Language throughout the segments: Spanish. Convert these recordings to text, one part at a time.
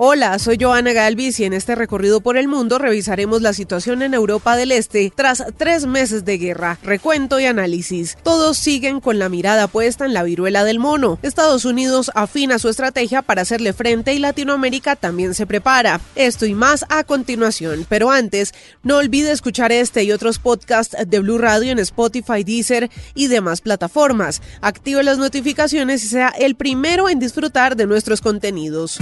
Hola, soy Joana Galvis y en este recorrido por el mundo revisaremos la situación en Europa del Este tras tres meses de guerra, recuento y análisis. Todos siguen con la mirada puesta en la viruela del mono. Estados Unidos afina su estrategia para hacerle frente y Latinoamérica también se prepara. Esto y más a continuación, pero antes, no olvide escuchar este y otros podcasts de Blue Radio en Spotify, Deezer y demás plataformas. Active las notificaciones y sea el primero en disfrutar de nuestros contenidos.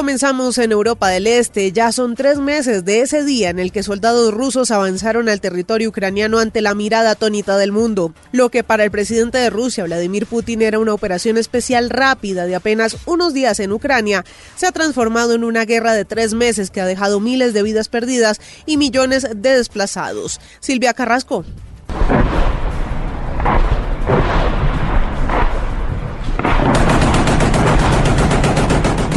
Comenzamos en Europa del Este. Ya son tres meses de ese día en el que soldados rusos avanzaron al territorio ucraniano ante la mirada atónita del mundo. Lo que para el presidente de Rusia, Vladimir Putin, era una operación especial rápida de apenas unos días en Ucrania, se ha transformado en una guerra de tres meses que ha dejado miles de vidas perdidas y millones de desplazados. Silvia Carrasco.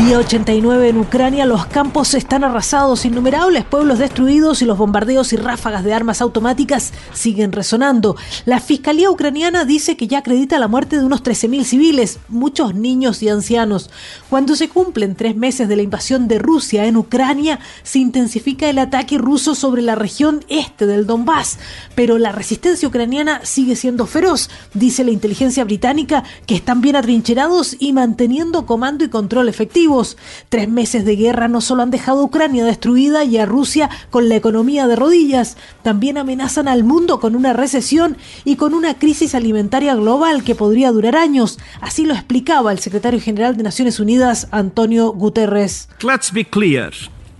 Día 89 en Ucrania, los campos están arrasados, innumerables pueblos destruidos y los bombardeos y ráfagas de armas automáticas siguen resonando. La Fiscalía ucraniana dice que ya acredita la muerte de unos 13.000 civiles, muchos niños y ancianos. Cuando se cumplen tres meses de la invasión de Rusia en Ucrania, se intensifica el ataque ruso sobre la región este del Donbass, pero la resistencia ucraniana sigue siendo feroz, dice la inteligencia británica, que están bien atrincherados y manteniendo comando y control efectivo. Tres meses de guerra no solo han dejado a Ucrania destruida y a Rusia con la economía de rodillas, también amenazan al mundo con una recesión y con una crisis alimentaria global que podría durar años. Así lo explicaba el secretario general de Naciones Unidas, Antonio Guterres. Let's be clear.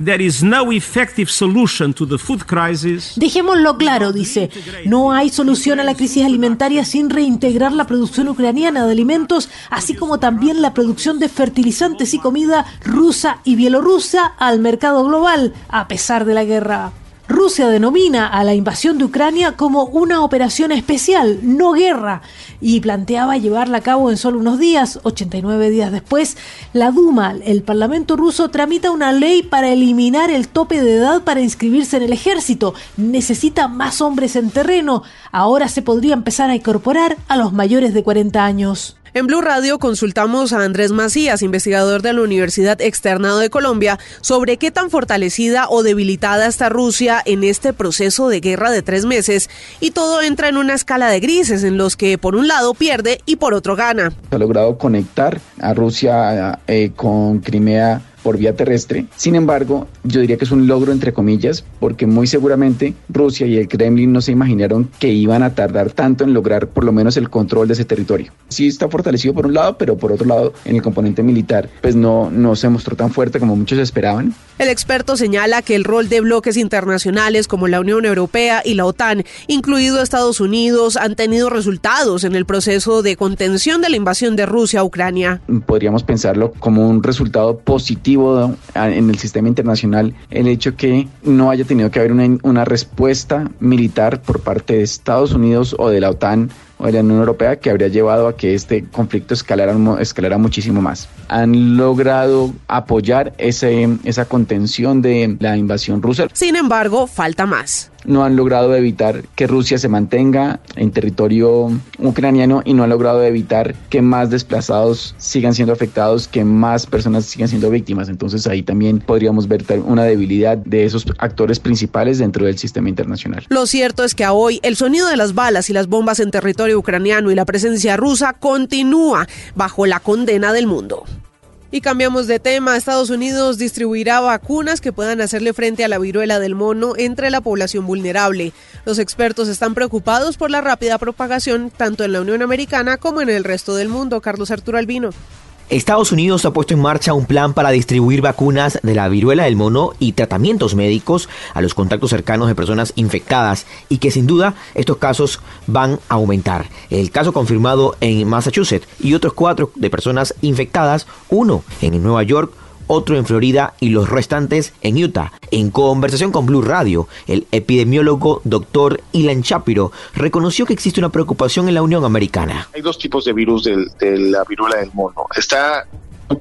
There is no effective solution to the food crisis. Dejémoslo claro, dice, no hay solución a la crisis alimentaria sin reintegrar la producción ucraniana de alimentos, así como también la producción de fertilizantes y comida rusa y bielorrusa al mercado global, a pesar de la guerra. Rusia denomina a la invasión de Ucrania como una operación especial, no guerra, y planteaba llevarla a cabo en solo unos días, 89 días después. La Duma, el Parlamento ruso, tramita una ley para eliminar el tope de edad para inscribirse en el ejército. Necesita más hombres en terreno. Ahora se podría empezar a incorporar a los mayores de 40 años. En Blue Radio consultamos a Andrés Macías, investigador de la Universidad Externado de Colombia, sobre qué tan fortalecida o debilitada está Rusia en este proceso de guerra de tres meses y todo entra en una escala de grises en los que por un lado pierde y por otro gana. Ha logrado conectar a Rusia eh, con Crimea por vía terrestre. Sin embargo, yo diría que es un logro entre comillas, porque muy seguramente Rusia y el Kremlin no se imaginaron que iban a tardar tanto en lograr por lo menos el control de ese territorio. Sí está fortalecido por un lado, pero por otro lado, en el componente militar, pues no, no se mostró tan fuerte como muchos esperaban. El experto señala que el rol de bloques internacionales como la Unión Europea y la OTAN, incluido Estados Unidos, han tenido resultados en el proceso de contención de la invasión de Rusia a Ucrania. Podríamos pensarlo como un resultado positivo en el sistema internacional el hecho que no haya tenido que haber una, una respuesta militar por parte de Estados Unidos o de la OTAN de la Unión Europea que habría llevado a que este conflicto escalara, escalara muchísimo más. Han logrado apoyar ese, esa contención de la invasión rusa. Sin embargo, falta más no han logrado evitar que Rusia se mantenga en territorio ucraniano y no han logrado evitar que más desplazados sigan siendo afectados, que más personas sigan siendo víctimas. Entonces ahí también podríamos ver una debilidad de esos actores principales dentro del sistema internacional. Lo cierto es que a hoy el sonido de las balas y las bombas en territorio ucraniano y la presencia rusa continúa bajo la condena del mundo. Y cambiamos de tema. Estados Unidos distribuirá vacunas que puedan hacerle frente a la viruela del mono entre la población vulnerable. Los expertos están preocupados por la rápida propagación tanto en la Unión Americana como en el resto del mundo. Carlos Arturo Albino. Estados Unidos ha puesto en marcha un plan para distribuir vacunas de la viruela del mono y tratamientos médicos a los contactos cercanos de personas infectadas y que sin duda estos casos van a aumentar. El caso confirmado en Massachusetts y otros cuatro de personas infectadas, uno en Nueva York, otro en Florida y los restantes en Utah. En conversación con Blue Radio, el epidemiólogo doctor Ilan Shapiro reconoció que existe una preocupación en la Unión Americana. Hay dos tipos de virus de la viruela del mono. Está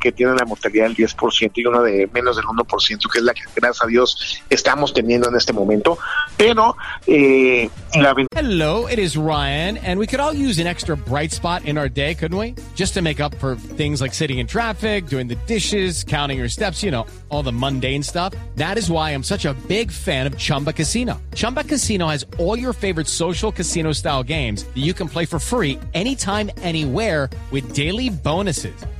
que tiene la mortalidad del 10% y una de menos del 1%, que es la que gracias a Dios estamos teniendo en este momento. Pero eh, la Hello, it is Ryan, and we could all use an extra bright spot in our day, couldn't we? Just to make up for things like sitting in traffic, doing the dishes, counting your steps, you know, all the mundane stuff. That is why I'm such a big fan of Chumba Casino. Chumba Casino has all your favorite social casino style games that you can play for free anytime, anywhere with daily bonuses.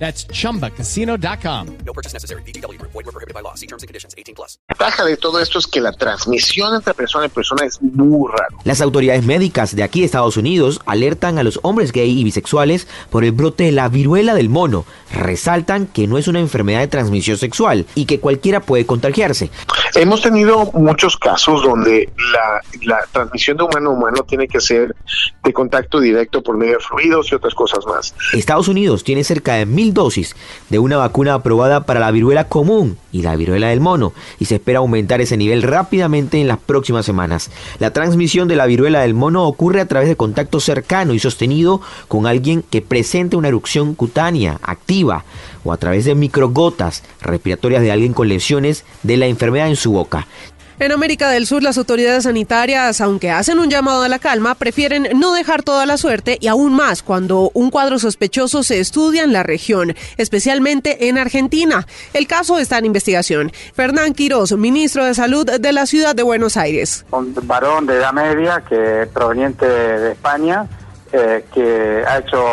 That's chumbacasino.com. No purchase necessary. BGW. Void were prohibited by law. See terms and conditions 18 plus. La ventaja de todo esto es que la transmisión entre persona y persona es muy raro. Las autoridades médicas de aquí de Estados Unidos alertan a los hombres gay y bisexuales por el brote de la viruela del mono. Resaltan que no es una enfermedad de transmisión sexual y que cualquiera puede contagiarse. Hemos tenido muchos casos donde la, la transmisión de humano a humano tiene que ser de contacto directo por medio de fluidos y otras cosas más. Estados Unidos tiene cerca de mil dosis de una vacuna aprobada para la viruela común y la viruela del mono y se espera aumentar ese nivel rápidamente en las próximas semanas. La transmisión de la viruela del mono ocurre a través de contacto cercano y sostenido con alguien que presente una erupción cutánea activa o a través de microgotas respiratorias de alguien con lesiones de la enfermedad en su boca. En América del Sur, las autoridades sanitarias, aunque hacen un llamado a la calma, prefieren no dejar toda la suerte y aún más cuando un cuadro sospechoso se estudia en la región, especialmente en Argentina. El caso está en investigación. Fernán Quiroz, ministro de Salud de la ciudad de Buenos Aires. Un varón de edad media que proveniente de España eh, que ha hecho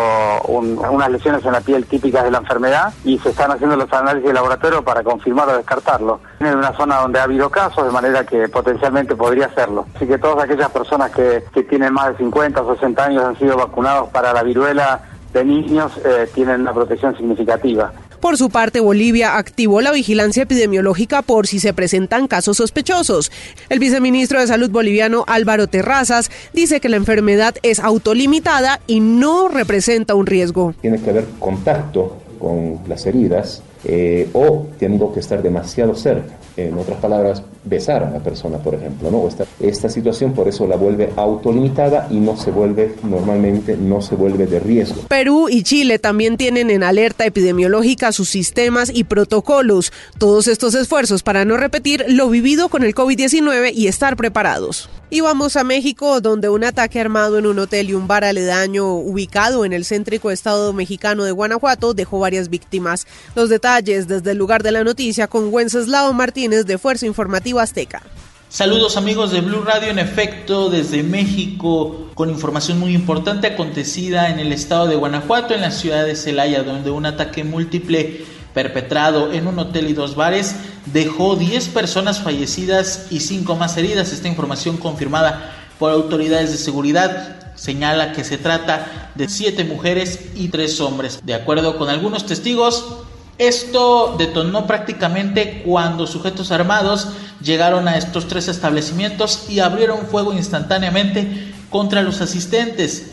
unas lesiones en la piel típicas de la enfermedad y se están haciendo los análisis de laboratorio para confirmar o descartarlo. En una zona donde ha habido casos, de manera que potencialmente podría hacerlo. Así que todas aquellas personas que, que tienen más de 50 o 60 años han sido vacunados para la viruela de niños eh, tienen una protección significativa. Por su parte, Bolivia activó la vigilancia epidemiológica por si se presentan casos sospechosos. El viceministro de Salud boliviano Álvaro Terrazas dice que la enfermedad es autolimitada y no representa un riesgo. Tiene que haber contacto con las heridas eh, o tengo que estar demasiado cerca. En otras palabras, besar a la persona, por ejemplo. ¿no? Esta, esta situación por eso la vuelve autolimitada y no se vuelve, normalmente, no se vuelve de riesgo. Perú y Chile también tienen en alerta epidemiológica sus sistemas y protocolos. Todos estos esfuerzos para no repetir lo vivido con el COVID-19 y estar preparados. Y vamos a México, donde un ataque armado en un hotel y un bar aledaño ubicado en el céntrico estado mexicano de Guanajuato dejó varias víctimas. Los detalles desde el lugar de la noticia con Wenceslao Martínez de Fuerza Informativa Azteca. Saludos amigos de Blue Radio, en efecto, desde México, con información muy importante acontecida en el estado de Guanajuato, en la ciudad de Celaya, donde un ataque múltiple perpetrado en un hotel y dos bares dejó 10 personas fallecidas y 5 más heridas. Esta información confirmada por autoridades de seguridad señala que se trata de 7 mujeres y 3 hombres. De acuerdo con algunos testigos, esto detonó prácticamente cuando sujetos armados llegaron a estos tres establecimientos y abrieron fuego instantáneamente contra los asistentes.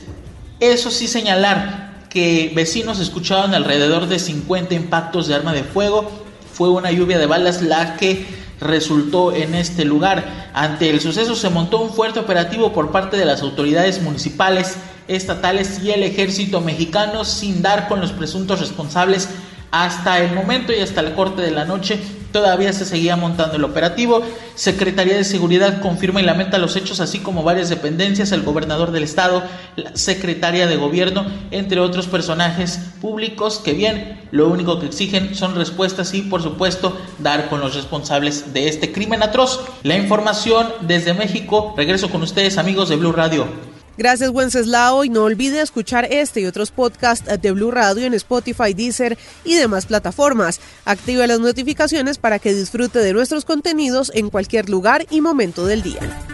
Eso sí señalar que vecinos escucharon alrededor de 50 impactos de arma de fuego. Fue una lluvia de balas la que resultó en este lugar. Ante el suceso se montó un fuerte operativo por parte de las autoridades municipales, estatales y el ejército mexicano sin dar con los presuntos responsables hasta el momento y hasta el corte de la noche todavía se seguía montando el operativo. Secretaría de Seguridad confirma y lamenta los hechos, así como varias dependencias, el gobernador del estado, la secretaria de gobierno, entre otros personajes públicos que bien, lo único que exigen son respuestas y por supuesto dar con los responsables de este crimen atroz. La información desde México, regreso con ustedes amigos de Blue Radio. Gracias, Wenceslao. Y no olvide escuchar este y otros podcasts de Blue Radio en Spotify, Deezer y demás plataformas. Active las notificaciones para que disfrute de nuestros contenidos en cualquier lugar y momento del día.